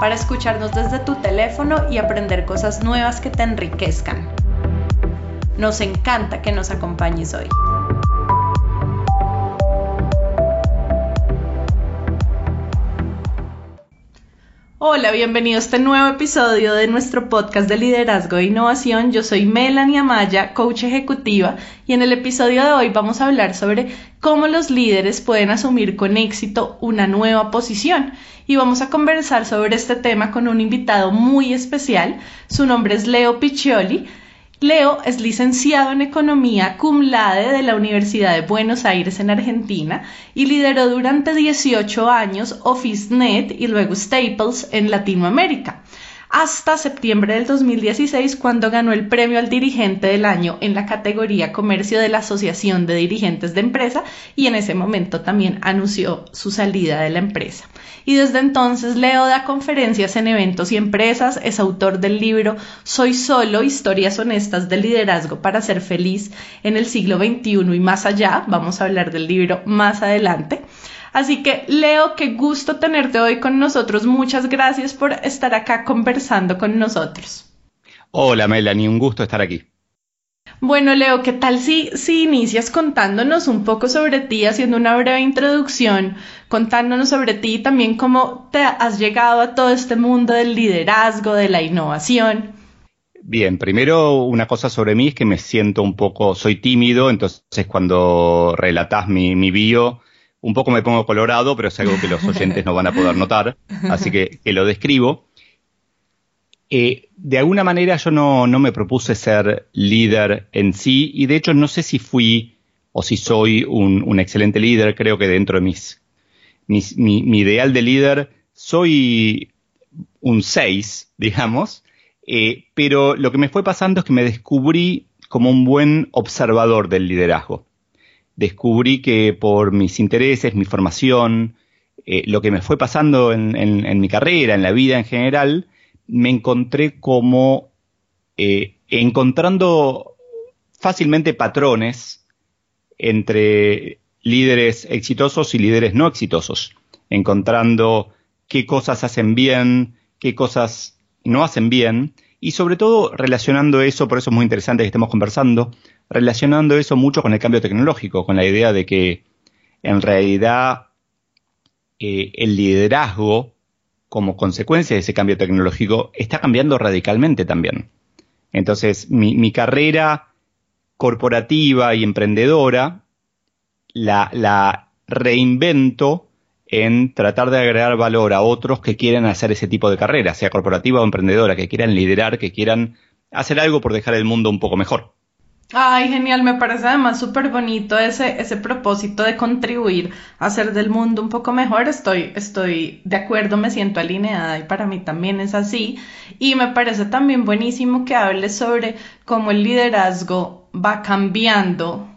para escucharnos desde tu teléfono y aprender cosas nuevas que te enriquezcan. Nos encanta que nos acompañes hoy. Hola, bienvenido a este nuevo episodio de nuestro podcast de liderazgo e innovación. Yo soy Melanie Amaya, coach ejecutiva, y en el episodio de hoy vamos a hablar sobre cómo los líderes pueden asumir con éxito una nueva posición. Y vamos a conversar sobre este tema con un invitado muy especial. Su nombre es Leo Piccioli. Leo es licenciado en Economía cum laude de la Universidad de Buenos Aires en Argentina y lideró durante 18 años OfficeNet y luego Staples en Latinoamérica hasta septiembre del 2016 cuando ganó el premio al dirigente del año en la categoría comercio de la Asociación de Dirigentes de Empresa y en ese momento también anunció su salida de la empresa. Y desde entonces Leo da conferencias en eventos y empresas, es autor del libro Soy solo, historias honestas de liderazgo para ser feliz en el siglo XXI y más allá, vamos a hablar del libro más adelante. Así que, Leo, qué gusto tenerte hoy con nosotros. Muchas gracias por estar acá conversando con nosotros. Hola, Melanie, un gusto estar aquí. Bueno, Leo, ¿qué tal si, si inicias contándonos un poco sobre ti, haciendo una breve introducción, contándonos sobre ti y también cómo te has llegado a todo este mundo del liderazgo, de la innovación? Bien, primero una cosa sobre mí es que me siento un poco, soy tímido, entonces cuando relatás mi, mi bio, un poco me pongo colorado, pero es algo que los oyentes no van a poder notar, así que, lo describo. Eh, de alguna manera yo no, me propuse ser líder en sí, y de hecho no sé si fui o si soy un, excelente líder, creo que dentro de mis, mi, ideal de líder soy un 6, digamos, eh, pero lo que me fue pasando es que me descubrí como un buen observador del liderazgo descubrí que por mis intereses, mi formación, eh, lo que me fue pasando en, mi carrera, en la vida en general, me encontré como eh, encontrando fácilmente patrones entre líderes exitosos y líderes no exitosos, encontrando qué cosas hacen bien, qué cosas no hacen bien, y sobre todo relacionando eso, por eso es muy interesante que estemos conversando, relacionando eso mucho con el cambio tecnológico, con la idea de que en realidad eh, el liderazgo, como consecuencia de ese cambio tecnológico, está cambiando radicalmente también. Entonces, mi, carrera corporativa y emprendedora la, reinvento en tratar de agregar valor a otros que quieren hacer ese tipo de carrera, sea corporativa o emprendedora, que quieran liderar, que quieran hacer algo por dejar el mundo un poco mejor. Ay, genial, me parece además súper bonito ese, ese propósito de contribuir a hacer del mundo un poco mejor. Estoy, estoy de acuerdo, me siento alineada y para mí también es así. Y me parece también buenísimo que hables sobre cómo el liderazgo va cambiando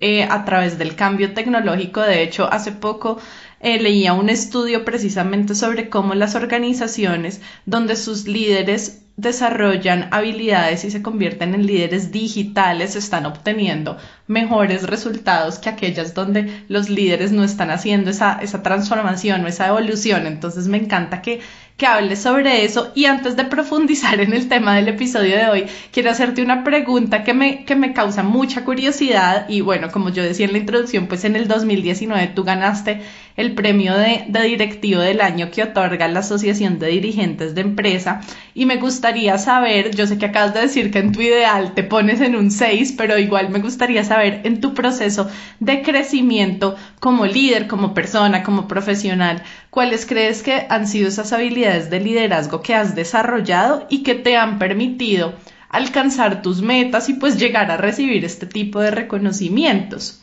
eh, a través del cambio tecnológico. De hecho, hace poco eh, leía un estudio precisamente sobre cómo las organizaciones donde sus líderes desarrollan habilidades y se convierten en líderes digitales, están obteniendo mejores resultados que aquellas donde los líderes no están haciendo esa, esa transformación o esa evolución. Entonces me encanta que que hables sobre eso. Y antes de profundizar en el tema del episodio de hoy, quiero hacerte una pregunta que me, que me causa mucha curiosidad. Y bueno, como yo decía en la introducción, pues en el 2019 tú ganaste el premio de, de directivo del año que otorga la Asociación de Dirigentes de Empresa. Y me gustaría saber, yo sé que acabas de decir que en tu ideal te pones en un 6, pero igual me gustaría saber en tu proceso de crecimiento como líder, como persona, como profesional, ¿cuáles crees que han sido esas habilidades de liderazgo que has desarrollado y que te han permitido alcanzar tus metas y pues llegar a recibir este tipo de reconocimientos?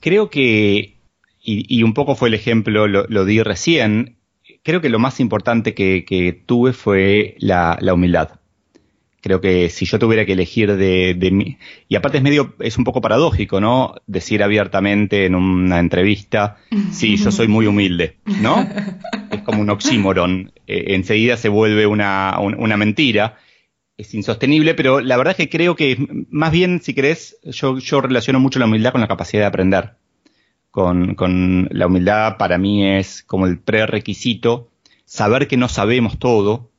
Creo que, y, un poco fue el ejemplo, lo, di recién, creo que lo más importante que, tuve fue la, humildad. Creo que si yo tuviera que elegir de, de mí, y aparte es medio, es un poco paradójico, ¿no? Decir abiertamente en una entrevista, sí, yo soy muy humilde, ¿no? Es como un oxímoron. Eh, enseguida se vuelve una, una mentira es insostenible, pero la verdad es que creo que más bien, si querés, yo, yo relaciono mucho la humildad con la capacidad de aprender. Con, con la humildad para mí es como el prerequisito saber que no sabemos todo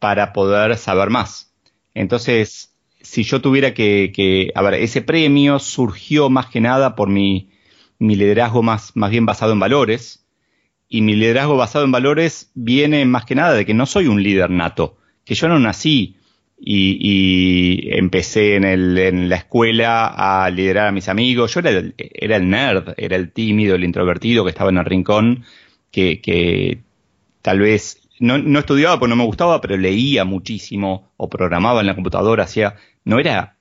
para poder saber más. Entonces, si yo tuviera que, que a ver, ese premio surgió más que nada por mi, mi liderazgo más, más bien basado en valores, y mi liderazgo basado en valores viene más que nada de que no soy un líder nato, que yo no nací y, empecé en, el, en, la escuela a liderar a mis amigos. Yo era el, era el nerd, era el tímido, el introvertido que estaba en el rincón, que, que tal vez no, no, estudiaba porque no me gustaba, pero leía muchísimo o programaba en la computadora. Hacía, no era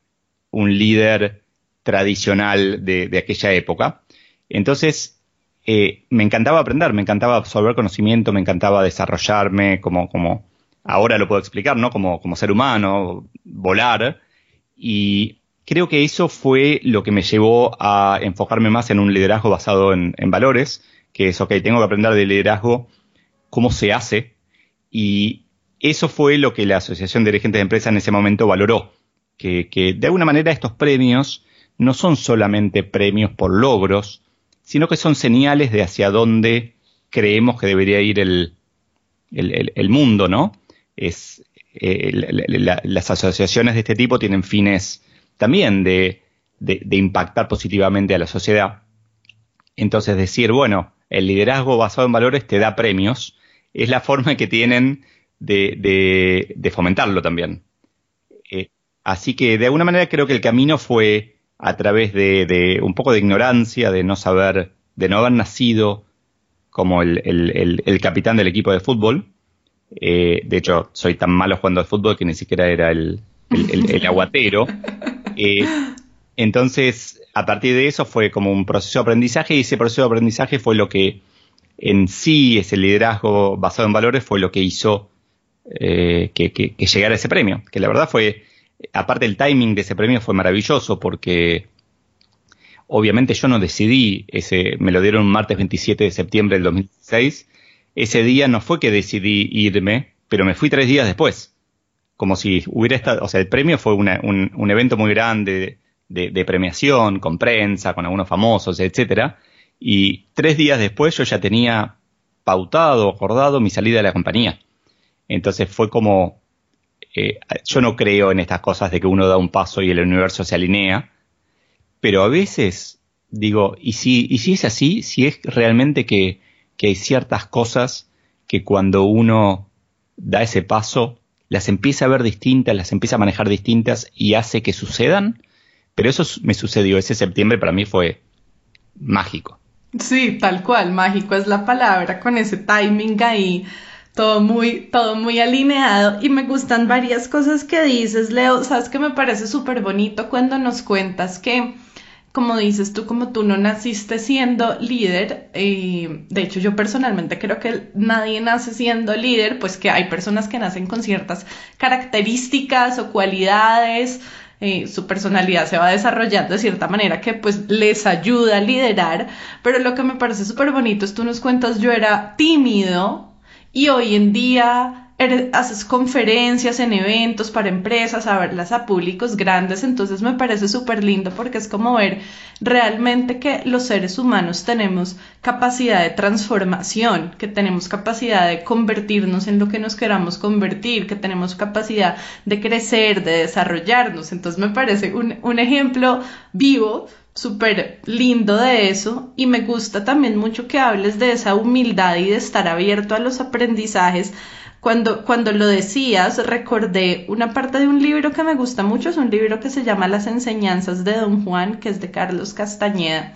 un líder tradicional de, de aquella época. Entonces, eh, me encantaba aprender, me encantaba absorber conocimiento, me encantaba desarrollarme como, como, ahora lo puedo explicar, ¿no? Como, como ser humano, volar. Y creo que eso fue lo que me llevó a enfocarme más en un liderazgo basado en, valores, que es, ok, tengo que aprender de liderazgo, cómo se hace. Y eso fue lo que la Asociación de Dirigentes de Empresas en ese momento valoró, que, que de alguna manera estos premios no son solamente premios por logros, sino que son señales de hacia dónde creemos que debería ir el, el, el mundo, ¿no? Es eh, las asociaciones de este tipo tienen fines también de, impactar positivamente a la sociedad. Entonces decir, bueno, el liderazgo basado en valores te da premios, es la forma que tienen de, fomentarlo también. Eh, así que de alguna manera creo que el camino fue a través de, un poco de ignorancia, de no saber, de no haber nacido como el capitán del equipo de fútbol, eh, de hecho, soy tan malo jugando al fútbol que ni siquiera era el, aguatero. Eh, entonces, a partir de eso fue como un proceso de aprendizaje y ese proceso de aprendizaje fue lo que en sí, ese liderazgo basado en valores, fue lo que hizo eh, que, que, llegara ese premio. Que la verdad fue, aparte el timing de ese premio fue maravilloso porque obviamente yo no decidí, ese, me lo dieron un martes 27 de septiembre del 2016 ese día no fue que decidí irme, pero me fui tres días después. Como si hubiera estado, o sea, el premio fue un, evento muy grande de, premiación, con prensa, con algunos famosos, etcétera. Y tres días después yo ya tenía pautado, acordado mi salida de la compañía. Entonces fue como, eh, yo no creo en estas cosas de que uno da un paso y el universo se alinea, pero a veces digo, ¿y si, y si es así? Si es realmente que que hay ciertas cosas que cuando uno da ese paso, las empieza a ver distintas, las empieza a manejar distintas y hace que sucedan. Pero eso me sucedió, ese septiembre para mí fue mágico. Sí, tal cual, mágico es la palabra, con ese timing ahí, todo muy, todo muy alineado. Y me gustan varias cosas que dices, Leo. Sabes que me parece súper bonito cuando nos cuentas que como dices tú, como tú no naciste siendo líder, de hecho yo personalmente creo que nadie nace siendo líder, pues que hay personas que nacen con ciertas características o cualidades, su personalidad se va desarrollando de cierta manera que pues les ayuda a liderar, pero lo que me parece súper bonito es tú nos cuentas, yo era tímido y hoy en día haces conferencias en eventos para empresas, a verlas a públicos grandes, entonces me parece súper lindo porque es como ver realmente que los seres humanos tenemos capacidad de transformación, que tenemos capacidad de convertirnos en lo que nos queramos convertir, que tenemos capacidad de crecer, de desarrollarnos, entonces me parece un, un ejemplo vivo súper lindo de eso y me gusta también mucho que hables de esa humildad y de estar abierto a los aprendizajes cuando, cuando lo decías, recordé una parte de un libro que me gusta mucho, es un libro que se llama Las enseñanzas de Don Juan, que es de Carlos Castañeda.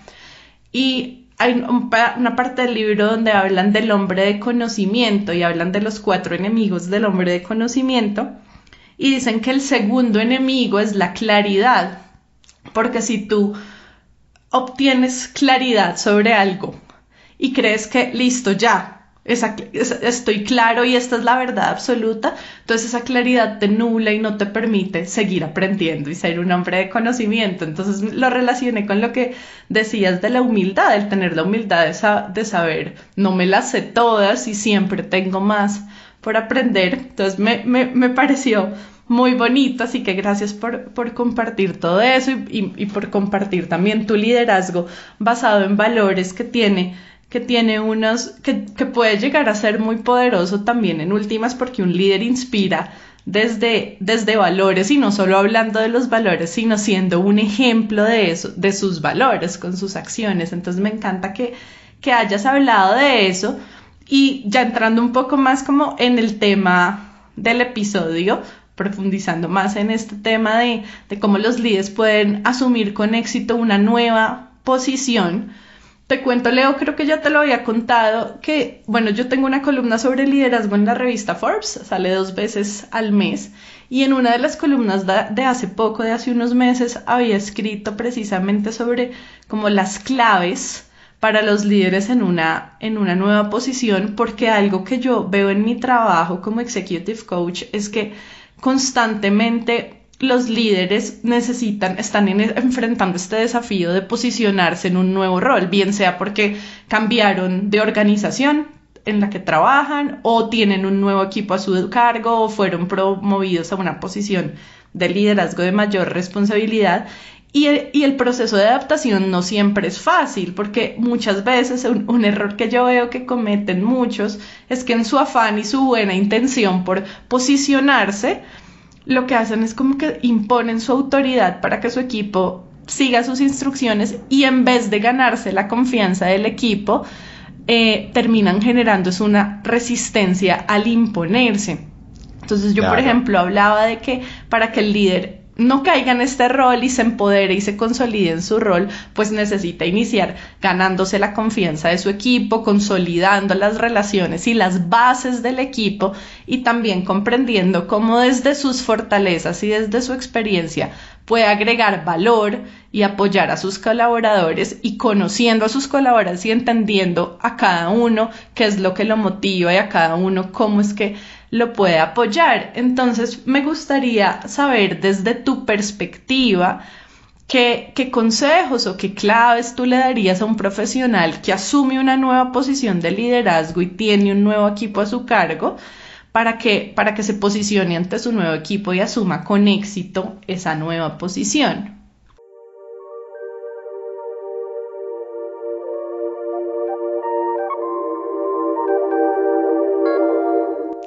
Y hay una parte del libro donde hablan del hombre de conocimiento y hablan de los cuatro enemigos del hombre de conocimiento. Y dicen que el segundo enemigo es la claridad, porque si tú obtienes claridad sobre algo y crees que listo, ya, estoy claro y esta es la verdad absoluta, entonces esa claridad te nula y no te permite seguir aprendiendo y ser un hombre de conocimiento. Entonces lo relacioné con lo que decías de la humildad, el tener la humildad de, saber, no me las sé todas y siempre tengo más por aprender. Entonces me, me, me pareció muy bonito, así que gracias por, por compartir todo eso y, por compartir también tu liderazgo basado en valores que tiene que tiene unos, que, que puede llegar a ser muy poderoso también en últimas porque un líder inspira desde, desde valores y no solo hablando de los valores, sino siendo un ejemplo de eso, de sus valores con sus acciones. Entonces me encanta que, que hayas hablado de eso y ya entrando un poco más como en el tema del episodio, profundizando más en este tema de, de cómo los líderes pueden asumir con éxito una nueva posición te cuento, Leo, creo que ya te lo había contado, que, bueno, yo tengo una columna sobre liderazgo en la revista Forbes, sale dos veces al mes, y en una de las columnas de, hace poco, de hace unos meses, había escrito precisamente sobre como las claves para los líderes en una, en una nueva posición, porque algo que yo veo en mi trabajo como executive coach es que constantemente los líderes necesitan, están enfrentando este desafío de posicionarse en un nuevo rol, bien sea porque cambiaron de organización en la que trabajan o tienen un nuevo equipo a su cargo o fueron promovidos a una posición de liderazgo de mayor responsabilidad. Y el, proceso de adaptación no siempre es fácil, porque muchas veces un error que yo veo que cometen muchos es que en su afán y su buena intención por posicionarse, lo que hacen es como que imponen su autoridad para que su equipo siga sus instrucciones y en vez de ganarse la confianza del equipo, eh, terminan generando una resistencia al imponerse. Entonces yo, por ejemplo, hablaba de que para que el líder no caiga en este rol y se empodere y se consolide en su rol, pues necesita iniciar ganándose la confianza de su equipo, consolidando las relaciones y las bases del equipo y también comprendiendo cómo desde sus fortalezas y desde su experiencia puede agregar valor y apoyar a sus colaboradores y conociendo a sus colaboradores y entendiendo a cada uno qué es lo que lo motiva y a cada uno cómo es que lo puede apoyar. Entonces, me gustaría saber desde tu perspectiva qué, consejos o qué claves tú le darías a un profesional que asume una nueva posición de liderazgo y tiene un nuevo equipo a su cargo para que, para que se posicione ante su nuevo equipo y asuma con éxito esa nueva posición.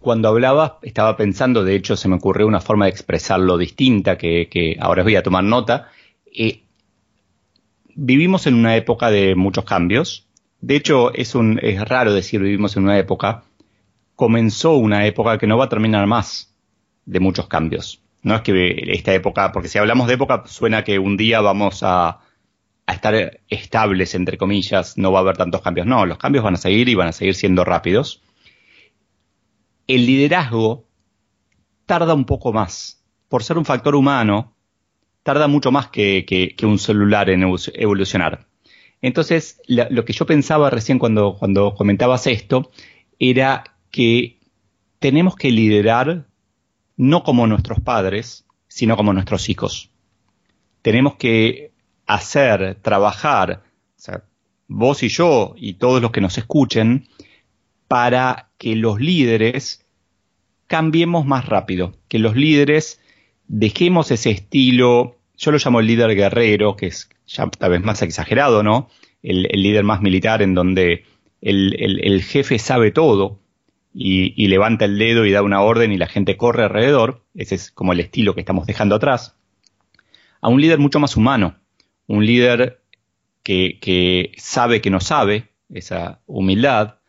Cuando hablaba, estaba pensando, de hecho se me ocurrió una forma de expresarlo distinta, que, ahora voy a tomar nota. Eh, vivimos en una época de muchos cambios. De hecho, es, un, es raro decir vivimos en una época. Comenzó una época que no va a terminar más de muchos cambios. No es que esta época, porque si hablamos de época, suena que un día vamos a estar estables, entre comillas, no va a haber tantos cambios. No, los cambios van a seguir y van a seguir siendo rápidos el liderazgo tarda un poco más. Por ser un factor humano, tarda mucho más que, un celular en evolucionar. Entonces, lo que yo pensaba recién cuando, cuando comentabas esto era que tenemos que liderar no como nuestros padres, sino como nuestros hijos. Tenemos que hacer, trabajar, vos y yo y todos los que nos escuchen, para que los líderes cambiemos más rápido, que los líderes dejemos ese estilo, yo lo llamo el líder guerrero, que es ya tal vez más exagerado, ¿no? El, líder más militar en donde el, jefe sabe todo y, levanta el dedo y da una orden y la gente corre alrededor, ese es como el estilo que estamos dejando atrás, a un líder mucho más humano, un líder que, que sabe que no sabe, esa humildad,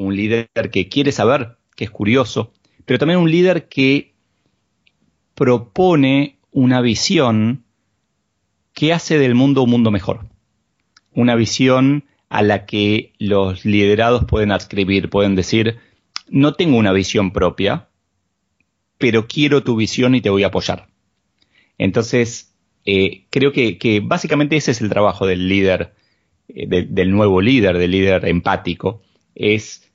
un líder que quiere saber, que es curioso, pero también un líder que propone una visión que hace del mundo un mundo mejor. Una visión a la que los liderados pueden adscribir, pueden decir, no tengo una visión propia, pero quiero tu visión y te voy a apoyar. Entonces, eh, creo que, básicamente ese es el trabajo del líder, eh, del nuevo líder, del líder empático, es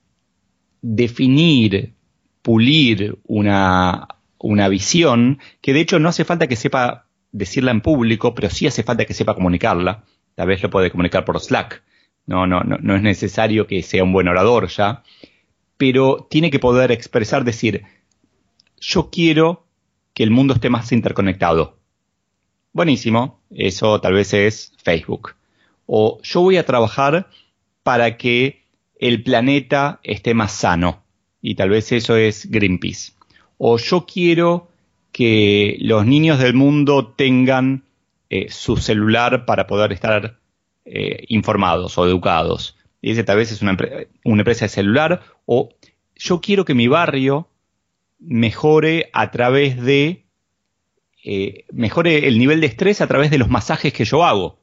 definir, pulir una, una visión que de hecho no hace falta que sepa decirla en público, pero sí hace falta que sepa comunicarla. Tal vez lo puede comunicar por Slack, no, no, no, no es necesario que sea un buen orador ya, pero tiene que poder expresar, decir, yo quiero que el mundo esté más interconectado. Buenísimo, eso tal vez es Facebook. O yo voy a trabajar para que el planeta esté más sano. Y tal vez eso es Greenpeace. O yo quiero que los niños del mundo tengan eh, su celular para poder estar eh, informados o educados. Y ese tal vez es una, una empresa de celular o yo quiero que mi barrio mejore a través de eh, mejore el nivel de estrés a través de los masajes que yo hago.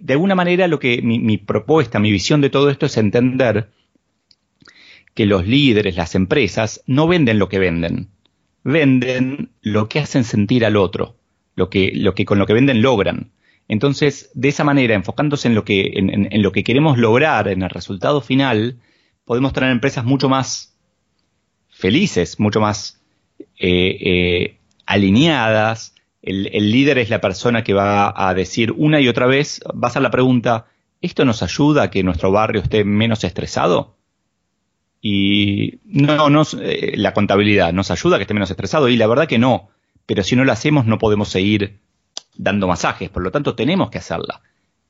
De alguna manera lo que mi, mi propuesta, mi visión de todo esto es entender que los líderes, las empresas, no venden lo que venden, venden lo que hacen sentir al otro, lo que, con lo que venden logran. Entonces, de esa manera, enfocándose en lo que, en, lo que queremos lograr, en el resultado final, podemos tener empresas mucho más felices, mucho más eh, eh, alineadas. El, líder es la persona que va a decir una y otra vez, va a la pregunta, ¿esto nos ayuda a que nuestro barrio esté menos estresado? Y no, no, eh, la contabilidad nos ayuda a que esté menos estresado y la verdad que no, pero si no lo hacemos no podemos seguir dando masajes, por lo tanto tenemos que hacerla.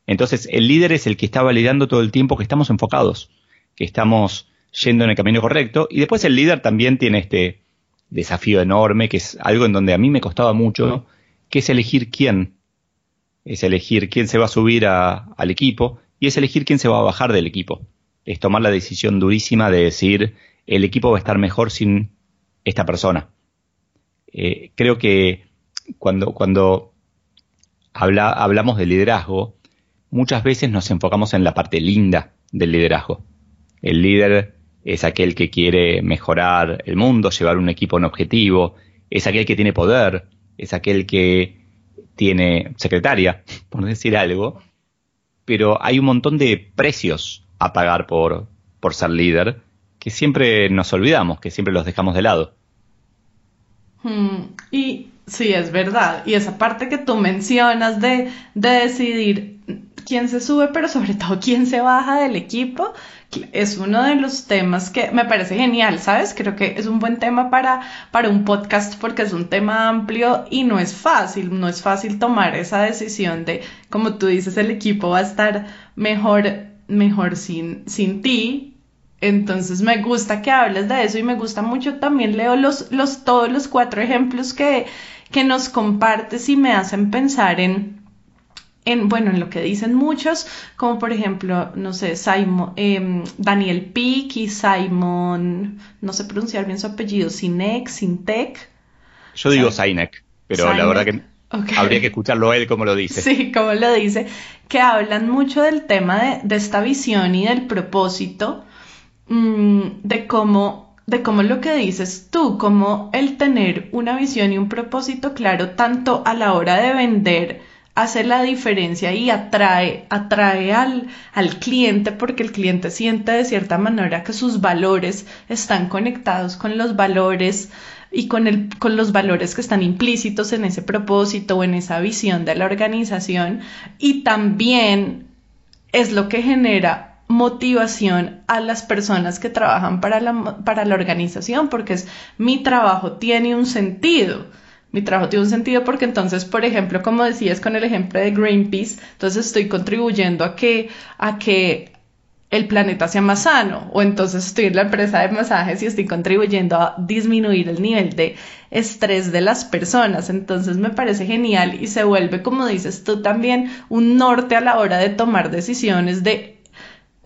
Entonces el líder es el que está validando todo el tiempo que estamos enfocados, que estamos yendo en el camino correcto y después el líder también tiene este desafío enorme, que es algo en donde a mí me costaba mucho, que es elegir quién, es elegir quién se va a subir al equipo y es elegir quién se va a bajar del equipo. Es tomar la decisión durísima de decir el equipo va a estar mejor sin esta persona. Eh, creo que cuando, cuando hablamos de liderazgo, muchas veces nos enfocamos en la parte linda del liderazgo. El líder es aquel que quiere mejorar el mundo, llevar un equipo a un objetivo, es aquel que tiene poder, es aquel que tiene secretaria, por decir algo, pero hay un montón de precios a pagar por, por ser líder que siempre nos olvidamos, que siempre los dejamos de lado. Hmm, y Sí, es verdad. Y esa parte que tú mencionas de, de decidir quién se sube, pero sobre todo quién se baja del equipo, es uno de los temas que me parece genial, ¿sabes? Creo que es un buen tema para, para un podcast porque es un tema amplio y no es fácil, no es fácil tomar esa decisión de, como tú dices, el equipo va a estar mejor, mejor sin, sin ti, entonces me gusta que hables de eso y me gusta mucho también leo los, los todos los cuatro ejemplos que, que nos compartes y me hacen pensar en, en, bueno, en lo que dicen muchos, como por ejemplo, no sé, Simon, em, Daniel Pick y Simon, no sé pronunciar bien su apellido, Sinek, Sintec. Yo digo Sinek, pero la verdad que habría que escucharlo él como lo dice. Sí, como lo dice, que hablan mucho del tema de, de esta visión y del propósito, mmm, de cómo de cómo lo que dices tú, como el tener una visión y un propósito claro, tanto a la hora de vender, hace la diferencia y atrae, atrae al, al cliente porque el cliente siente de cierta manera que sus valores están conectados con los valores y con, el, con los valores que están implícitos en ese propósito o en esa visión de la organización. Y también es lo que genera motivación a las personas que trabajan para la, para la organización, porque es mi trabajo tiene un sentido. Mi trabajo tiene un sentido porque entonces, por ejemplo, como decías con el ejemplo de Greenpeace, entonces estoy contribuyendo a que, a que el planeta sea más sano, o entonces estoy en la empresa de masajes y estoy contribuyendo a disminuir el nivel de estrés de las personas. Entonces me parece genial y se vuelve, como dices tú también, un norte a la hora de tomar decisiones de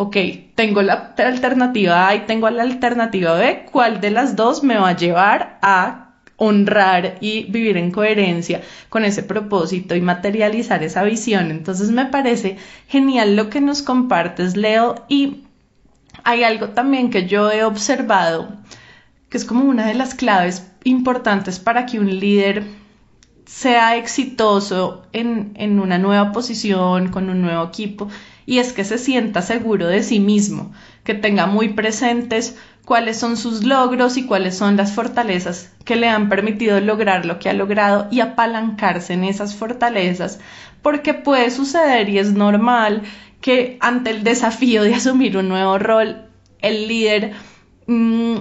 ok, tengo la alternativa A y tengo la alternativa B, ¿cuál de las dos me va a llevar a honrar y vivir en coherencia con ese propósito y materializar esa visión. Entonces me parece genial lo que nos compartes, Leo, y hay algo también que yo he observado que es como una de las claves importantes para que un líder sea exitoso en, en una nueva posición, con un nuevo equipo, y es que se sienta seguro de sí mismo, que tenga muy presentes cuáles son sus logros y cuáles son las fortalezas que le han permitido lograr lo que ha logrado y apalancarse en esas fortalezas, porque puede suceder y es normal que ante el desafío de asumir un nuevo rol, el líder mm,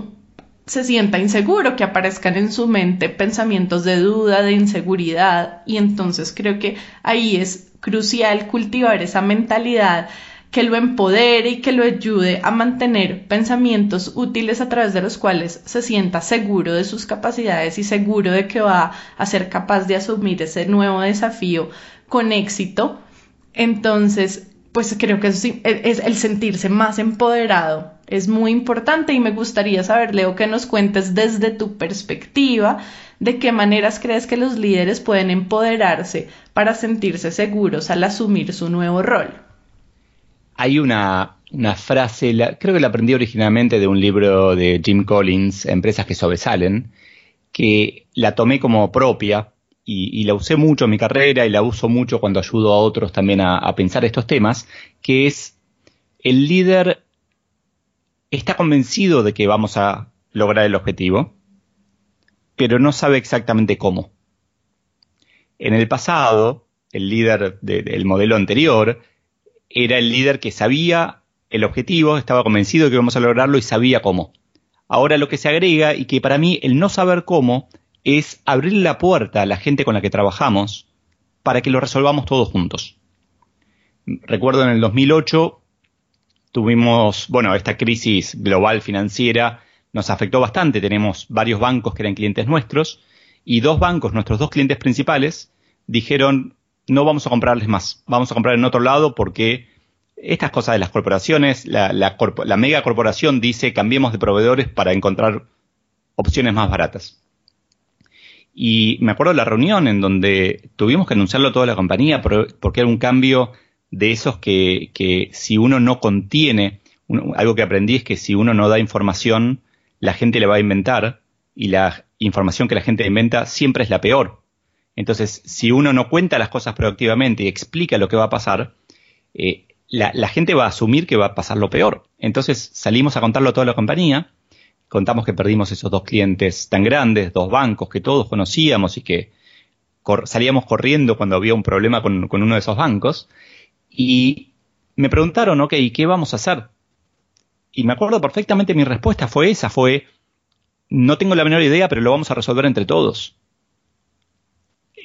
se sienta inseguro, que aparezcan en su mente pensamientos de duda, de inseguridad, y entonces creo que ahí es crucial cultivar esa mentalidad que lo empodere y que lo ayude a mantener pensamientos útiles a través de los cuales se sienta seguro de sus capacidades y seguro de que va a ser capaz de asumir ese nuevo desafío con éxito. Entonces, pues creo que eso sí, e, es el sentirse más empoderado es muy importante y me gustaría saber, Leo, que nos cuentes desde tu perspectiva de qué maneras crees que los líderes pueden empoderarse para sentirse seguros al asumir su nuevo rol hay una, frase, creo que la aprendí originalmente de un libro de Jim Collins, Empresas que sobresalen, que la tomé como propia y, la usé mucho en mi carrera y la uso mucho cuando ayudo a otros también a, a pensar estos temas, que es el líder está convencido de que vamos a lograr el objetivo, pero no sabe exactamente cómo. En el pasado, el líder del modelo anterior era el líder que sabía el objetivo, estaba convencido de que íbamos a lograrlo y sabía cómo. Ahora lo que se agrega, y que para mí el no saber cómo, es abrir la puerta a la gente con la que trabajamos para que lo resolvamos todos juntos. Recuerdo en el 2008 tuvimos, bueno, esta crisis global financiera nos afectó bastante. Tenemos varios bancos que eran clientes nuestros y dos bancos, nuestros dos clientes principales, dijeron, no vamos a comprarles más, vamos a comprar en otro lado porque estas cosas de las corporaciones, la, la, mega corporación dice cambiemos de proveedores para encontrar opciones más baratas. Y me acuerdo de la reunión en donde tuvimos que anunciarlo a toda la compañía porque era un cambio de esos que si uno no contiene, algo que aprendí es que si uno no da información, la gente le va a inventar y la información que la gente inventa siempre es la peor. Entonces, si uno no cuenta las cosas proactivamente y explica lo que va a pasar, eh, la, gente va a asumir que va a pasar lo peor. Entonces salimos a contarlo a toda la compañía, contamos que perdimos esos dos clientes tan grandes, dos bancos que todos conocíamos y que salíamos corriendo cuando había un problema con, uno de esos bancos. Y me preguntaron, ok, ¿qué vamos a hacer? Y me acuerdo perfectamente mi respuesta fue esa, fue, no tengo la menor idea, pero lo vamos a resolver entre todos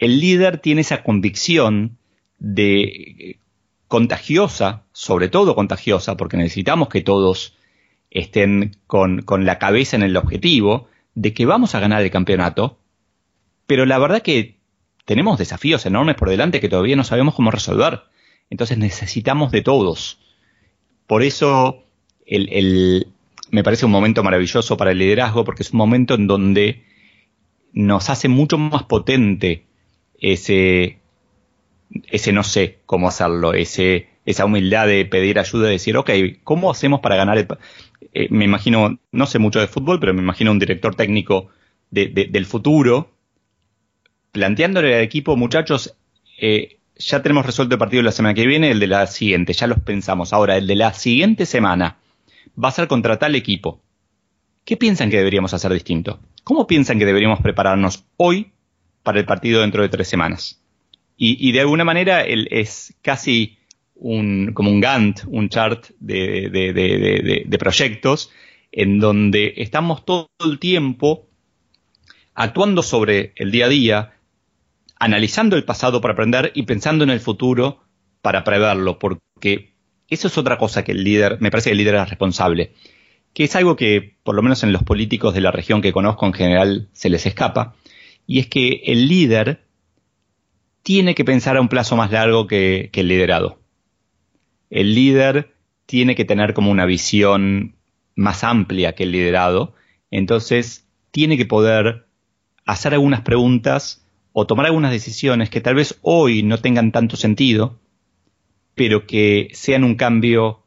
el líder tiene esa convicción de contagiosa, sobre todo contagiosa, porque necesitamos que todos estén con, con, la cabeza en el objetivo de que vamos a ganar el campeonato, pero la verdad que tenemos desafíos enormes por delante que todavía no sabemos cómo resolver. Entonces necesitamos de todos. Por eso me parece un momento maravilloso para el liderazgo, porque es un momento en donde nos hace mucho más potente ese, ese no sé cómo hacerlo, ese, esa humildad de pedir ayuda, de decir, ok, ¿cómo hacemos para ganar el... Eh, me imagino, no sé mucho de fútbol, pero me imagino un director técnico del futuro planteándole al equipo, muchachos, eh, ya tenemos resuelto el partido de la semana que viene, el de la siguiente, ya los pensamos. Ahora, el de la siguiente semana va a ser contra tal equipo. ¿Qué piensan que deberíamos hacer distinto? ¿Cómo piensan que deberíamos prepararnos hoy para el partido dentro de tres semanas. Y, de alguna manera él es casi un, como un Gantt, un chart de, de, proyectos, en donde estamos todo el tiempo actuando sobre el día a día, analizando el pasado para aprender y pensando en el futuro para preverlo, porque eso es otra cosa que el líder, me parece que el líder es responsable, que es algo que por lo menos en los políticos de la región que conozco en general se les escapa, y es que el líder tiene que pensar a un plazo más largo que, el liderado. El líder tiene que tener como una visión más amplia que el liderado, entonces tiene que poder hacer algunas preguntas o tomar algunas decisiones que tal vez hoy no tengan tanto sentido, pero que sean un cambio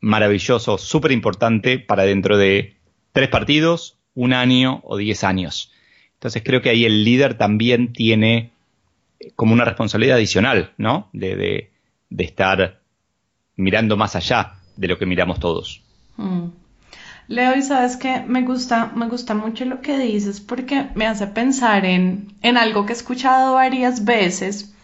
maravilloso, súper importante para dentro de tres partidos, un año o diez años. Entonces creo que ahí el líder también tiene como una responsabilidad adicional, ¿no? De, estar mirando más allá de lo que miramos todos. Mm. Leo, y sabes que me gusta, me gusta mucho lo que dices porque me hace pensar en, en algo que he escuchado varias veces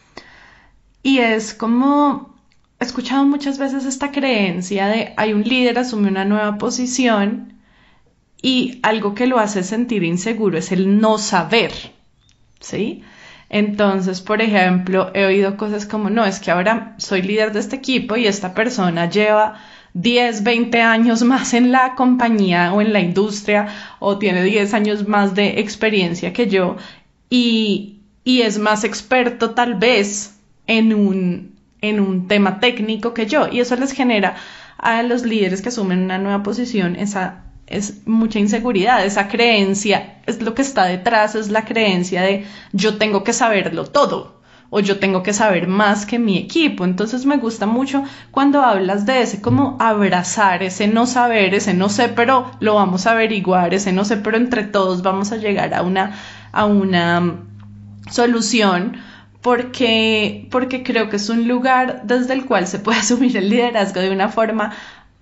y es como he escuchado muchas veces esta creencia de hay un líder asume una nueva posición y algo que lo hace sentir inseguro es el no saber, ¿sí? Entonces, por ejemplo, he oído cosas como, no, es que ahora soy líder de este equipo y esta persona lleva 10, 20 años más en la compañía o en la industria o tiene 10 años más de experiencia que yo y, y es más experto tal vez en un, en un tema técnico que yo y eso les genera a los líderes que asumen una nueva posición esa es mucha inseguridad, esa creencia es lo que está detrás, es la creencia de yo tengo que saberlo todo o yo tengo que saber más que mi equipo. Entonces me gusta mucho cuando hablas de ese como abrazar, ese no saber, ese no sé, pero lo vamos a averiguar, ese no sé, pero entre todos vamos a llegar a una, a una mm, solución. Porque, porque creo que es un lugar desde el cual se puede asumir el liderazgo de una forma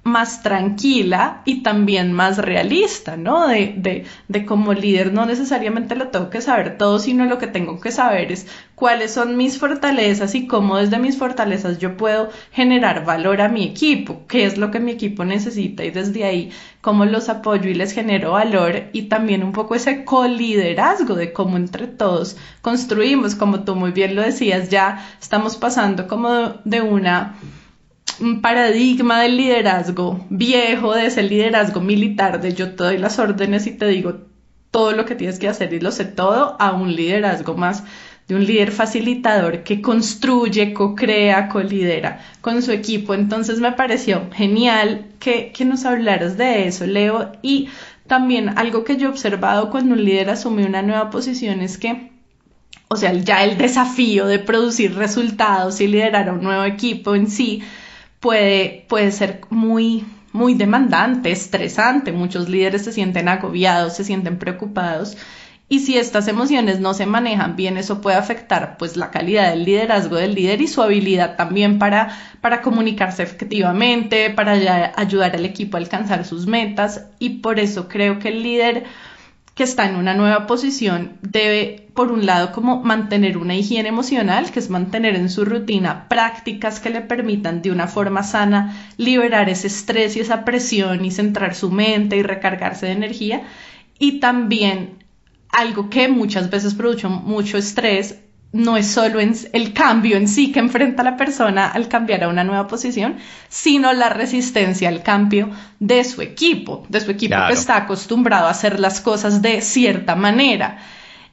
más tranquila y también más realista, ¿no? De, de, de, como líder no necesariamente lo tengo que saber todo, sino lo que tengo que saber es cuáles son mis fortalezas y cómo desde mis fortalezas yo puedo generar valor a mi equipo, qué es lo que mi equipo necesita y desde ahí cómo los apoyo y les genero valor y también un poco ese coliderazgo de cómo entre todos construimos, como tú muy bien lo decías, ya estamos pasando como de una un paradigma del liderazgo viejo, de ese liderazgo militar, de yo te doy las órdenes y te digo todo lo que tienes que hacer y lo sé todo, a un liderazgo más de un líder facilitador que construye, co-crea, co-lidera con su equipo. Entonces me pareció genial que, que nos hablaras de eso, Leo. Y también algo que yo he observado cuando un líder asume una nueva posición es que o sea, ya el desafío de producir resultados y liderar a un nuevo equipo en sí puede, puede ser muy, muy demandante, estresante. Muchos líderes se sienten agobiados, se sienten preocupados. Y si estas emociones no se manejan bien, eso puede afectar pues la calidad del liderazgo del líder y su habilidad también para, para comunicarse efectivamente, para ayudar al equipo a alcanzar sus metas. Y por eso creo que el líder que está en una nueva posición debe, por un lado, como mantener una higiene emocional, que es mantener en su rutina prácticas que le permitan de una forma sana liberar ese estrés y esa presión y centrar su mente y recargarse de energía. Y también algo que muchas veces produce mucho estrés no es solo el cambio en sí que enfrenta la persona al cambiar a una nueva posición, sino la resistencia al cambio de su equipo, de su equipo que está acostumbrado a hacer las cosas de cierta manera.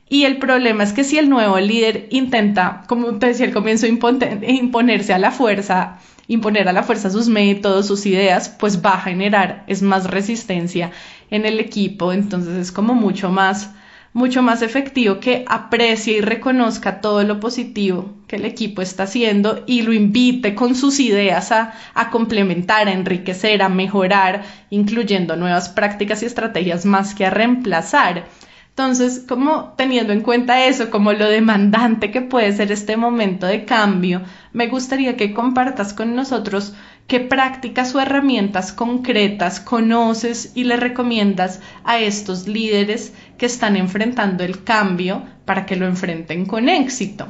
Y el problema es que si el nuevo líder intenta, como te decía al comienzo, imponerse a la fuerza, imponer a la fuerza sus métodos, sus ideas, pues va a generar, es más resistencia en el equipo, entonces es como mucho más mucho más efectivo que aprecie y reconozca todo lo positivo que el equipo está haciendo y lo invite con sus ideas a, complementar, a enriquecer, a mejorar, incluyendo nuevas prácticas y estrategias más que a reemplazar. Entonces, como teniendo en cuenta eso, como lo demandante que puede ser este momento de cambio, me gustaría que compartas con nosotros qué prácticas o herramientas concretas conoces y le recomiendas a estos líderes que están enfrentando el cambio para que lo enfrenten con éxito.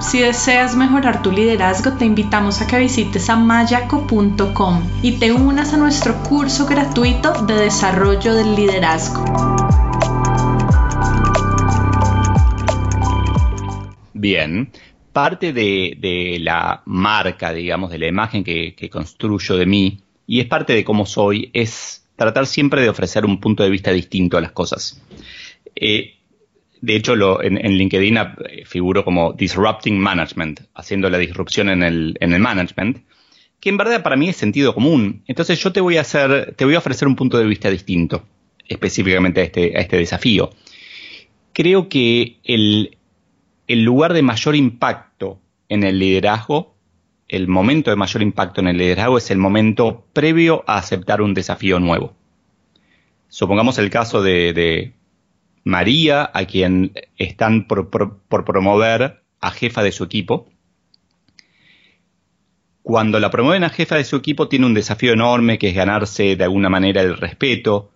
Si deseas mejorar tu liderazgo, te invitamos a que visites a mayaco.com y te unas a nuestro curso gratuito de desarrollo del liderazgo. Bien, parte de, la marca, digamos, de la imagen que, construyo de mí, y es parte de cómo soy, es tratar siempre de ofrecer un punto de vista distinto a las cosas. Eh, de hecho, lo, en, LinkedIn figuro como Disrupting Management, haciendo la disrupción en el, en el management, que en verdad para mí es sentido común. Entonces yo te voy a hacer, te voy a ofrecer un punto de vista distinto, específicamente a este, a este desafío. Creo que el, el lugar de mayor impacto en el liderazgo, el momento de mayor impacto en el liderazgo es el momento previo a aceptar un desafío nuevo. Supongamos el caso de, María, a quien están por, promover a jefa de su equipo. Cuando la promueven a jefa de su equipo tiene un desafío enorme que es ganarse de alguna manera el respeto,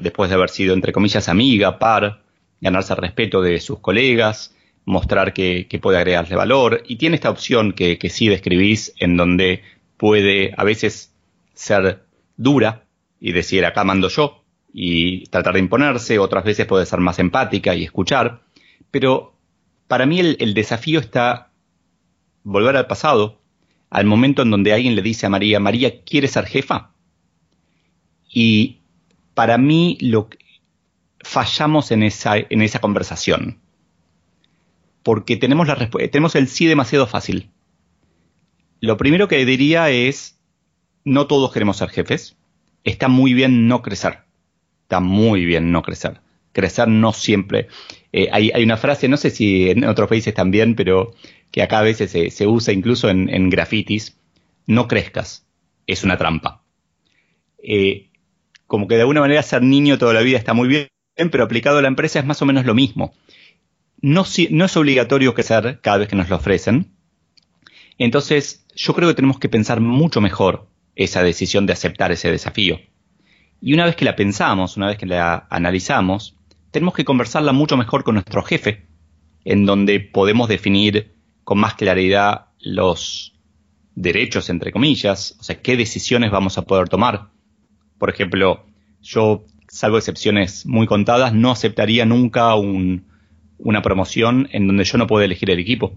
después de haber sido, entre comillas, amiga, par, ganarse el respeto de sus colegas, mostrar que, puede agregarle valor. Y tiene esta opción que, que sí describís en donde puede a veces ser dura y decir acá mando yo y tratar de imponerse, otras veces puede ser más empática y escuchar, pero para mí el, el desafío está volver al pasado, al momento en donde alguien le dice a María, María, ¿quieres ser jefa? Y para mí lo fallamos en esa, en esa conversación porque tenemos, la tenemos el sí demasiado fácil. Lo primero que diría es, no todos queremos ser jefes. Está muy bien no crecer. Está muy bien no crecer. Crecer no siempre. Eh, hay, una frase, no sé si en otros países también, pero que acá a veces se, usa incluso en, grafitis. No crezcas. Es una trampa. Eh, como que de alguna manera ser niño toda la vida está muy bien, pero aplicado a la empresa es más o menos lo mismo no, es obligatorio que sea cada vez que nos lo ofrecen. Entonces, yo creo que tenemos que pensar mucho mejor esa decisión de aceptar ese desafío. Y una vez que la pensamos, una vez que la analizamos, tenemos que conversarla mucho mejor con nuestro jefe, en donde podemos definir con más claridad los derechos, entre comillas, o sea, qué decisiones vamos a poder tomar. Por ejemplo, yo, salvo excepciones muy contadas, no aceptaría nunca un, una promoción en donde yo no puedo elegir el equipo.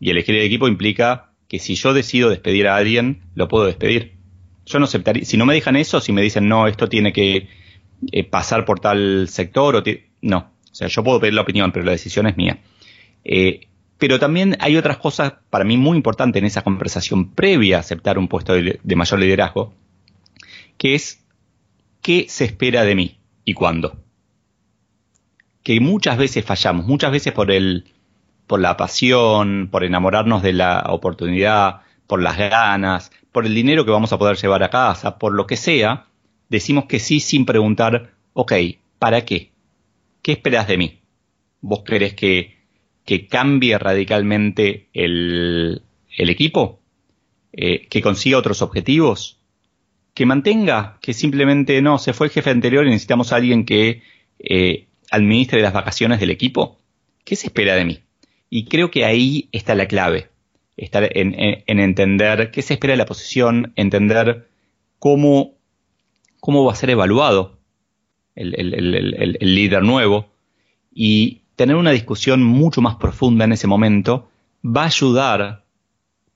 Y elegir el equipo implica que si yo decido despedir a alguien, lo puedo despedir. Yo no aceptaría, si no me dejan eso, si me dicen, no, esto tiene que eh, pasar por tal sector, o no. O sea, yo puedo pedir la opinión, pero la decisión es mía. Eh, pero también hay otras cosas para mí muy importantes en esa conversación previa a aceptar un puesto de, de mayor liderazgo, que es qué se espera de mí y cuándo que muchas veces fallamos, muchas veces por el, por la pasión, por enamorarnos de la oportunidad, por las ganas, por el dinero que vamos a poder llevar a casa, por lo que sea, decimos que sí sin preguntar, ok, ¿para qué? ¿Qué esperas de mí? ¿Vos querés que, que cambie radicalmente el, el equipo? Eh, ¿Que consiga otros objetivos? ¿Que mantenga? ¿Que simplemente no, se fue el jefe anterior y necesitamos a alguien que eh, administre las vacaciones del equipo? ¿Qué se espera de mí? Y creo que ahí está la clave, estar en, entender qué se espera de la posición, entender cómo, cómo va a ser evaluado el, el líder nuevo y tener una discusión mucho más profunda en ese momento va a ayudar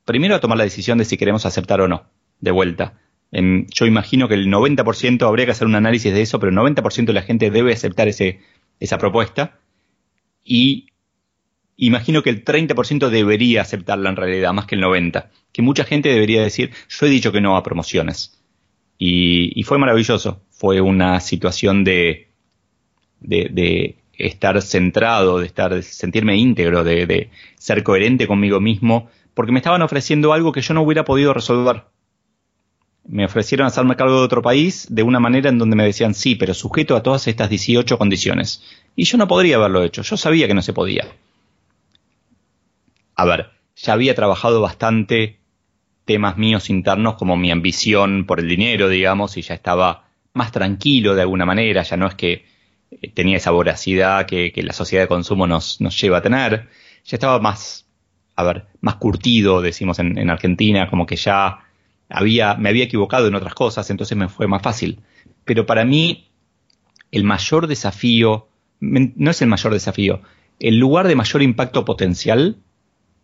primero a tomar la decisión de si queremos aceptar o no, de vuelta. yo imagino que el 90% habría que hacer un análisis de eso, pero el 90% de la gente debe aceptar ese, esa propuesta y imagino que el 30% debería aceptarla en realidad, más que el 90%, que mucha gente debería decir, yo he dicho que no a promociones. Y, fue maravilloso, fue una situación de, de, estar centrado, de estar, de sentirme íntegro, de, de ser coherente conmigo mismo, porque me estaban ofreciendo algo que yo no hubiera podido resolver me ofrecieron hacerme cargo de otro país de una manera en donde me decían sí, pero sujeto a todas estas 18 condiciones. Y yo no podría haberlo hecho, yo sabía que no se podía. A ver, ya había trabajado bastante temas míos internos como mi ambición por el dinero, digamos, y ya estaba más tranquilo de alguna manera, ya no es que eh, tenía esa voracidad que, la sociedad de consumo nos, nos, lleva a tener, ya estaba más, a ver, más curtido, decimos en Argentina, como que ya había, me había equivocado en otras cosas, entonces me fue más fácil. Pero para mí, el mayor desafío, no es el mayor desafío, el lugar de mayor impacto potencial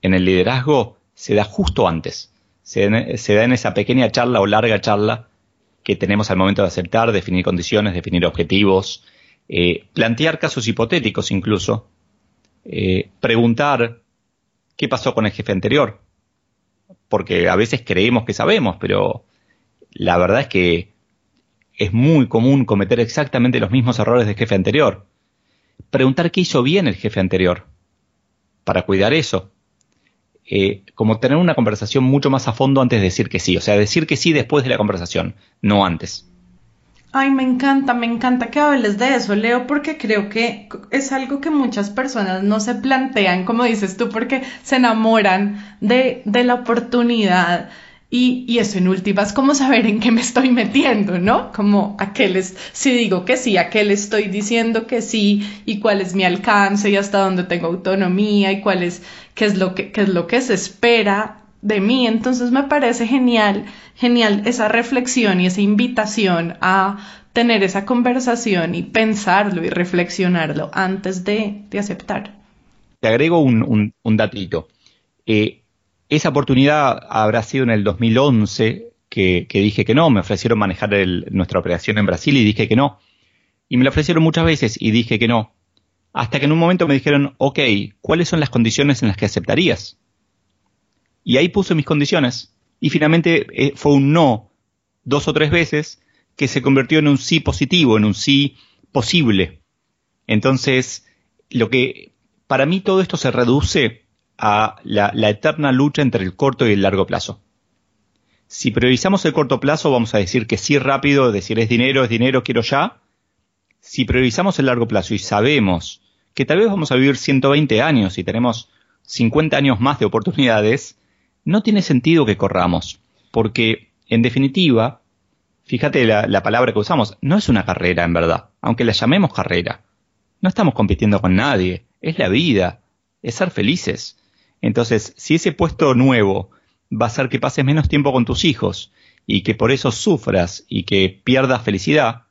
en el liderazgo se da justo antes. Se, da en esa pequeña charla o larga charla que tenemos al momento de aceptar, definir condiciones, definir objetivos, eh, plantear casos hipotéticos incluso, eh, preguntar qué pasó con el jefe anterior, porque a veces creemos que sabemos, pero la verdad es que es muy común cometer exactamente los mismos errores del jefe anterior. Preguntar qué hizo bien el jefe anterior, para cuidar eso. Eh, como tener una conversación mucho más a fondo antes de decir que sí, o sea, decir que sí después de la conversación, no antes. Ay, me encanta, me encanta que hables de eso, Leo, porque creo que es algo que muchas personas no se plantean, como dices tú, porque se enamoran de, de la oportunidad. Y, y, eso en últimas, como saber en qué me estoy metiendo, ¿no? Como a qué les, si digo que sí, a qué le estoy diciendo que sí, y cuál es mi alcance y hasta dónde tengo autonomía y cuál es, qué es lo que, qué es lo que se espera de mí. Entonces me parece genial, genial esa reflexión y esa invitación a tener esa conversación y pensarlo y reflexionarlo antes de, aceptar. Te agrego un, un, datito. Eh, esa oportunidad habrá sido en el 2011 que, que dije que no, me ofrecieron manejar nuestra operación en Brasil y dije que no. Y me lo ofrecieron muchas veces y dije que no. Hasta que en un momento me dijeron, ok, ¿cuáles son las condiciones en las que aceptarías? Y ahí puse mis condiciones. Y finalmente eh, fue un no dos o tres veces que se convirtió en un sí positivo, en un sí posible. Entonces, lo que para mí todo esto se reduce a la, la, eterna lucha entre el corto y el largo plazo. Si priorizamos el corto plazo, vamos a decir que sí rápido, decir es dinero, es dinero, quiero ya. Si priorizamos el largo plazo y sabemos que tal vez vamos a vivir 120 años y tenemos 50 años más de oportunidades, no tiene sentido que corramos, porque en definitiva, fíjate la, palabra que usamos, no es una carrera en verdad, aunque la llamemos carrera. No estamos compitiendo con nadie, es la vida, es ser felices. Entonces, si ese puesto nuevo va a hacer que pases menos tiempo con tus hijos y que por eso sufras y que pierdas felicidad,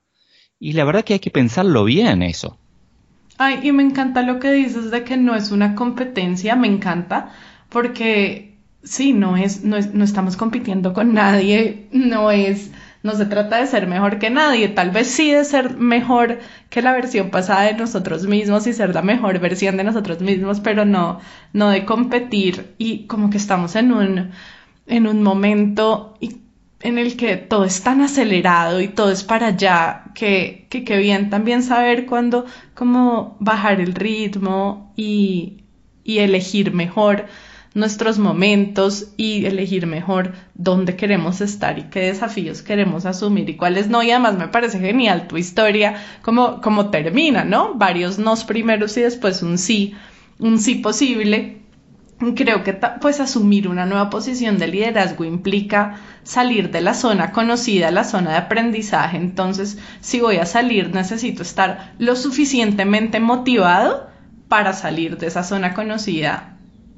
y la verdad que hay que pensarlo bien eso. Ay, y me encanta lo que dices de que no es una competencia, me encanta, porque sí, no es, no es, no estamos compitiendo con nadie, no es, no se trata de ser mejor que nadie, tal vez sí de ser mejor que la versión pasada de nosotros mismos y ser la mejor versión de nosotros mismos, pero no, no de competir y como que estamos en un, en un momento en el que todo es tan acelerado y todo es para allá, que, que, que bien también saber cuándo, cómo bajar el ritmo y, y elegir mejor nuestros momentos y elegir mejor dónde queremos estar y qué desafíos queremos asumir y cuáles no. Y además me parece genial tu historia, como, como termina, ¿no? Varios nos primeros y después un sí, un sí posible. Creo que pues asumir una nueva posición de liderazgo implica salir de la zona conocida, la zona de aprendizaje. Entonces, si voy a salir, necesito estar lo suficientemente motivado para salir de esa zona conocida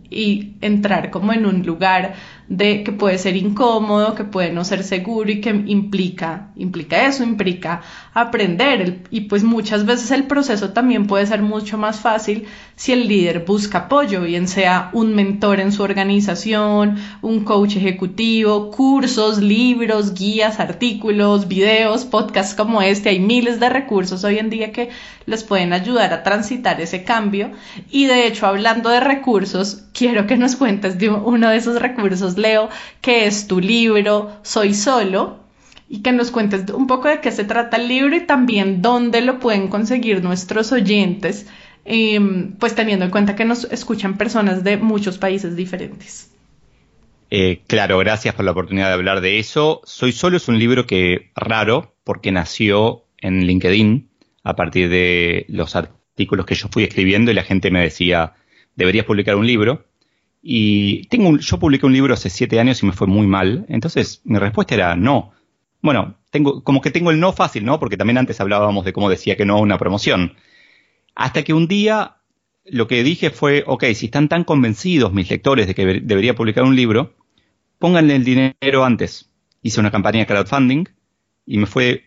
y entrar como en un lugar de que puede ser incómodo, que puede no ser seguro y que implica, implica eso, implica aprender. y pues muchas veces el proceso también puede ser mucho más fácil si el líder busca apoyo, bien sea un mentor en su organización, un coach ejecutivo, cursos, libros, guías, artículos, videos, podcasts como este. Hay miles de recursos hoy en día que les pueden ayudar a transitar ese cambio. Y de hecho, hablando de recursos, quiero que nos cuentes uno de esos recursos Leo, que es tu libro Soy Solo, y que nos cuentes un poco de qué se trata el libro y también dónde lo pueden conseguir nuestros oyentes, em, pues teniendo en cuenta que nos escuchan personas de muchos países diferentes. Eh, claro, gracias por la oportunidad de hablar de eso. Soy Solo es un libro que raro porque nació en LinkedIn a partir de los artículos que yo fui escribiendo y la gente me decía, deberías publicar un libro. Y tengo yo publiqué un libro hace siete años y me fue muy mal. Entonces mi respuesta era no. Bueno, tengo, como que tengo el no fácil, ¿no? Porque también antes hablábamos de cómo decía que no a una promoción. Hasta que un día lo que dije fue, ok, si están tan convencidos mis lectores de que debería publicar un libro, pónganle el dinero antes. Hice una campaña de crowdfunding y me fue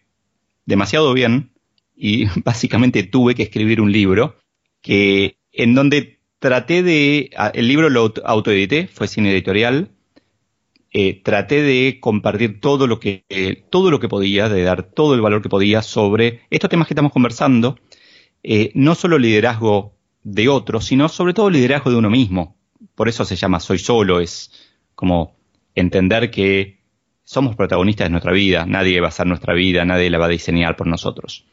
demasiado bien y básicamente tuve que escribir un libro que en donde traté de, el libro lo autoedité, fue sin editorial, eh, traté de compartir todo lo que eh, todo lo que podía, de dar todo el valor que podía sobre estos temas que estamos conversando, eh, no solo liderazgo de otros, sino sobre todo liderazgo de uno mismo. Por eso se llama Soy Solo, es como entender que somos protagonistas de nuestra vida, nadie va a ser nuestra vida, nadie la va a diseñar por nosotros.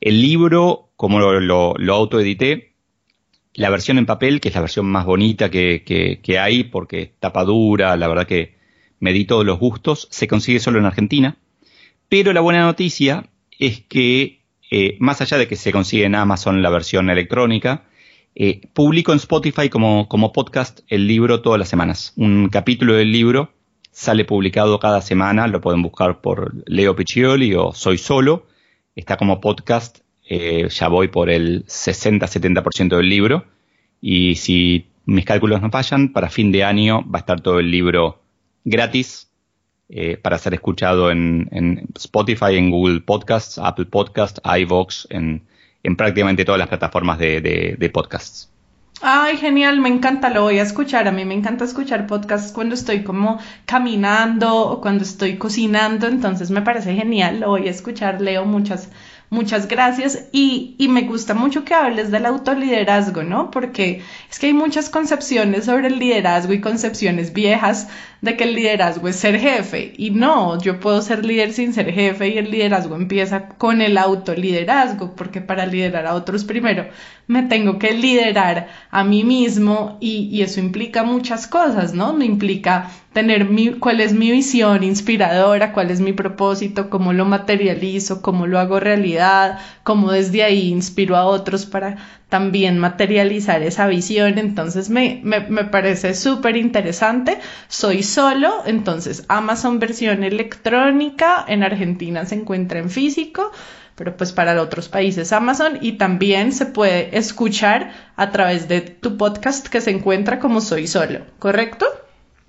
El libro, como lo, lo, autoedité, la versión en papel, que es la versión más bonita que, hay, porque tapa dura, la verdad que me di todos los gustos, se consigue solo en Argentina. Pero la buena noticia es que, eh, más allá de que se consigue en Amazon la versión electrónica, eh, publico en Spotify como, como podcast el libro todas las semanas. Un capítulo del libro sale publicado cada semana, lo pueden buscar por Leo Piccioli o Soy Solo, está como podcast, eh, ya voy por el 60-70% del libro y si mis cálculos no fallan, para fin de año va a estar todo el libro gratis eh, para ser escuchado en, Spotify, en Google Podcasts, Apple Podcasts, iVoox, en, en prácticamente todas las plataformas de, de podcasts. Ay, genial, me encanta, lo voy a escuchar. A mí me encanta escuchar podcasts cuando estoy como caminando o cuando estoy cocinando, entonces me parece genial, lo voy a escuchar, leo muchas Muchas gracias y, y, me gusta mucho que hables del autoliderazgo, ¿no? Porque es que hay muchas concepciones sobre el liderazgo y concepciones viejas de que el liderazgo es ser jefe y no, yo puedo ser líder sin ser jefe y el liderazgo empieza con el autoliderazgo porque para liderar a otros primero me tengo que liderar a mí mismo y, y eso implica muchas cosas, ¿no? Me implica tener mi, cuál es mi visión inspiradora, cuál es mi propósito, cómo lo materializo, cómo lo hago realidad, cómo desde ahí inspiro a otros para también materializar esa visión. Entonces me, me, me parece súper interesante. Soy solo, entonces Amazon versión electrónica, en Argentina se encuentra en físico pero pues para otros países Amazon y también se puede escuchar a través de tu podcast que se encuentra como Soy Solo, ¿correcto?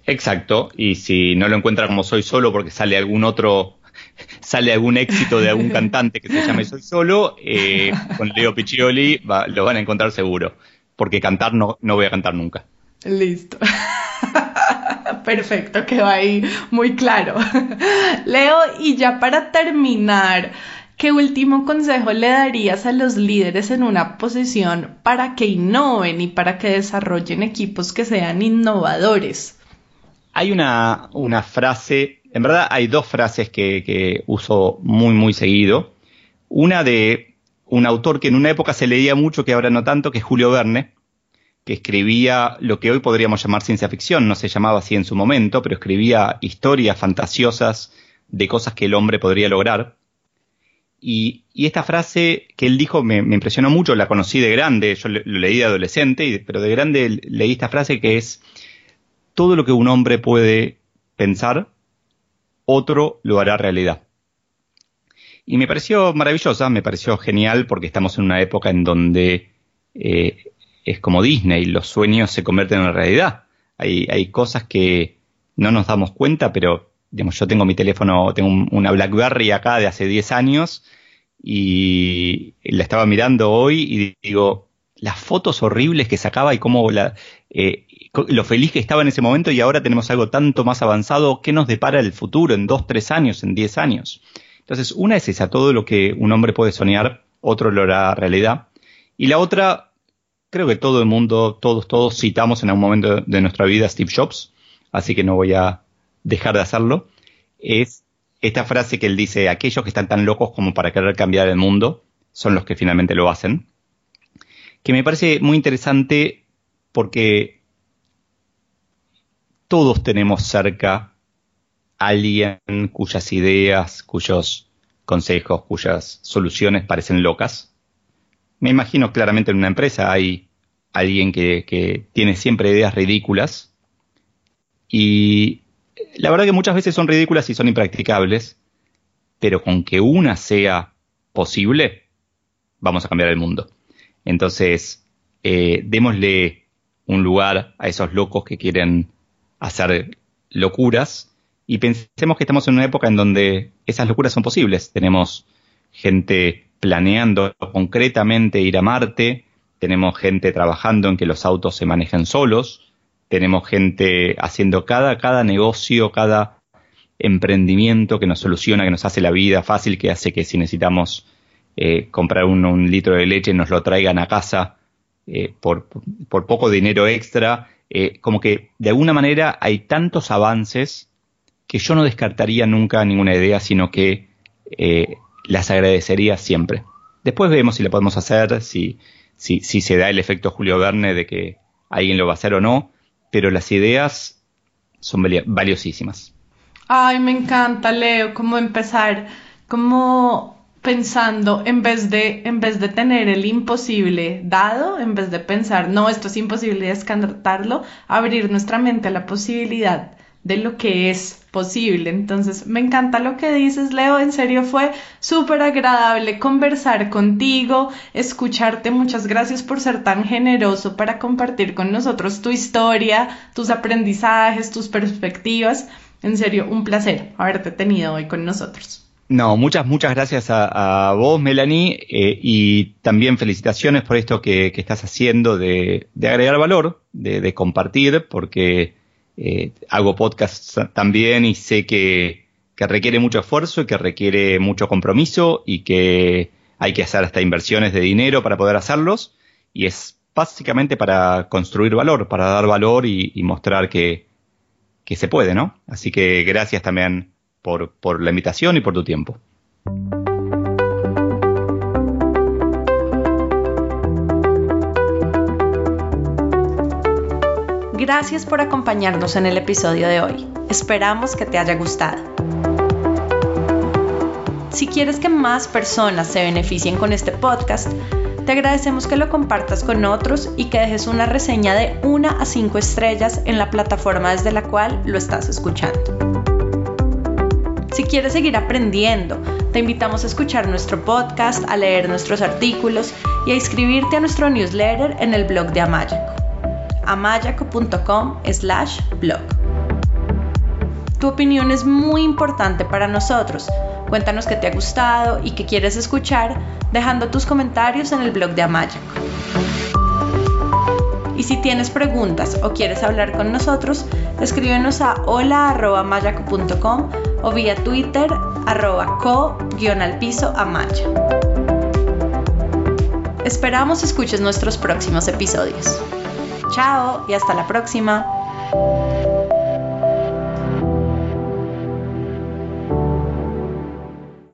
Exacto, y si no lo encuentra como Soy Solo porque sale algún otro, sale algún éxito de algún cantante que se llame Soy Solo, eh, con Leo Piccioli lo van a encontrar seguro, porque cantar no, no voy a cantar nunca. Listo. Perfecto, quedó ahí muy claro. Leo, y ya para terminar, ¿qué último consejo le darías a los líderes en una posición para que innoven y para que desarrollen equipos que sean innovadores? Hay una, una frase, en verdad hay dos frases que, uso muy, muy seguido. Una de un autor que en una época se leía mucho, que ahora no tanto, que es Julio Verne, que escribía lo que hoy podríamos llamar ciencia ficción, no se llamaba así en su momento, pero escribía historias fantasiosas de cosas que el hombre podría lograr. Y, esta frase que él dijo me, impresionó mucho, la conocí de grande, yo lo leí de adolescente, pero de grande leí esta frase que es, todo lo que un hombre puede pensar, otro lo hará realidad. Y me pareció maravillosa, me pareció genial porque estamos en una época en donde eh, es como Disney, los sueños se convierten en realidad. Hay, cosas que no nos damos cuenta, pero digamos, yo tengo mi teléfono, tengo una BlackBerry acá de hace 10 años y la estaba mirando hoy y digo, las fotos horribles que sacaba y cómo la, eh, lo feliz que estaba en ese momento y ahora tenemos algo tanto más avanzado. ¿Qué nos depara el futuro en dos, tres años, en diez años? Entonces, una es esa, todo lo que un hombre puede soñar, otro lo hará realidad. Y la otra, creo que todo el mundo, todos, todos citamos en algún momento de nuestra vida a Steve Jobs, así que no voy a dejar de hacerlo, es esta frase que él dice, aquellos que están tan locos como para querer cambiar el mundo son los que finalmente lo hacen, que me parece muy interesante porque todos tenemos cerca alguien cuyas ideas, cuyos consejos, cuyas soluciones parecen locas. Me imagino claramente en una empresa hay alguien que, tiene siempre ideas ridículas y la verdad que muchas veces son ridículas y son impracticables, pero con que una sea posible, vamos a cambiar el mundo. Entonces, eh, démosle un lugar a esos locos que quieren hacer locuras y pensemos que estamos en una época en donde esas locuras son posibles. Tenemos gente planeando concretamente ir a Marte, tenemos gente trabajando en que los autos se manejen solos, tenemos gente haciendo cada, cada negocio, cada emprendimiento que nos soluciona, que nos hace la vida fácil, que hace que si necesitamos eh, comprar un, litro de leche nos lo traigan a casa eh, por, por, poco dinero extra eh, como que de alguna manera hay tantos avances que yo no descartaría nunca ninguna idea, sino que eh, las agradecería siempre. Después vemos si la podemos hacer, si, si, si se da el efecto Julio Verne de que alguien lo va a hacer o no, pero las ideas son valiosísimas. Ay, me encanta, Leo, cómo empezar, como pensando en vez de en vez de tener el imposible dado, en vez de pensar, no, esto es imposible descartarlo, abrir nuestra mente a la posibilidad de lo que es posible. Entonces, me encanta lo que dices, Leo. En serio, fue súper agradable conversar contigo, escucharte. Muchas gracias por ser tan generoso para compartir con nosotros tu historia, tus aprendizajes, tus perspectivas. En serio, un placer haberte tenido hoy con nosotros. No, muchas, muchas gracias a, vos, Melanie, eh, y también felicitaciones por esto que, estás haciendo de, agregar valor, de, compartir, porque eh, hago podcast también y sé que, requiere mucho esfuerzo y que requiere mucho compromiso y que hay que hacer hasta inversiones de dinero para poder hacerlos, y es básicamente para construir valor, para dar valor y, mostrar que se puede, ¿no? Así que gracias también por, por la invitación y por tu tiempo. Gracias por acompañarnos en el episodio de hoy. Esperamos que te haya gustado. Si quieres que más personas se beneficien con este podcast, te agradecemos que lo compartas con otros y que dejes una reseña de 1 a 5 estrellas en la plataforma desde la cual lo estás escuchando. Quieres seguir aprendiendo, te invitamos a escuchar nuestro podcast, a leer nuestros artículos y a inscribirte a nuestro newsletter en el blog de Amayaco. amayaco.com slash blog. Tu opinión es muy importante para nosotros. Cuéntanos qué te ha gustado y qué quieres escuchar dejando tus comentarios en el blog de Amayaco. Y si tienes preguntas o quieres hablar con nosotros, escríbenos a hola.mayaco.com o vía Twitter arroba co-al amaya. Esperamos escuches nuestros próximos episodios. Chao y hasta la próxima.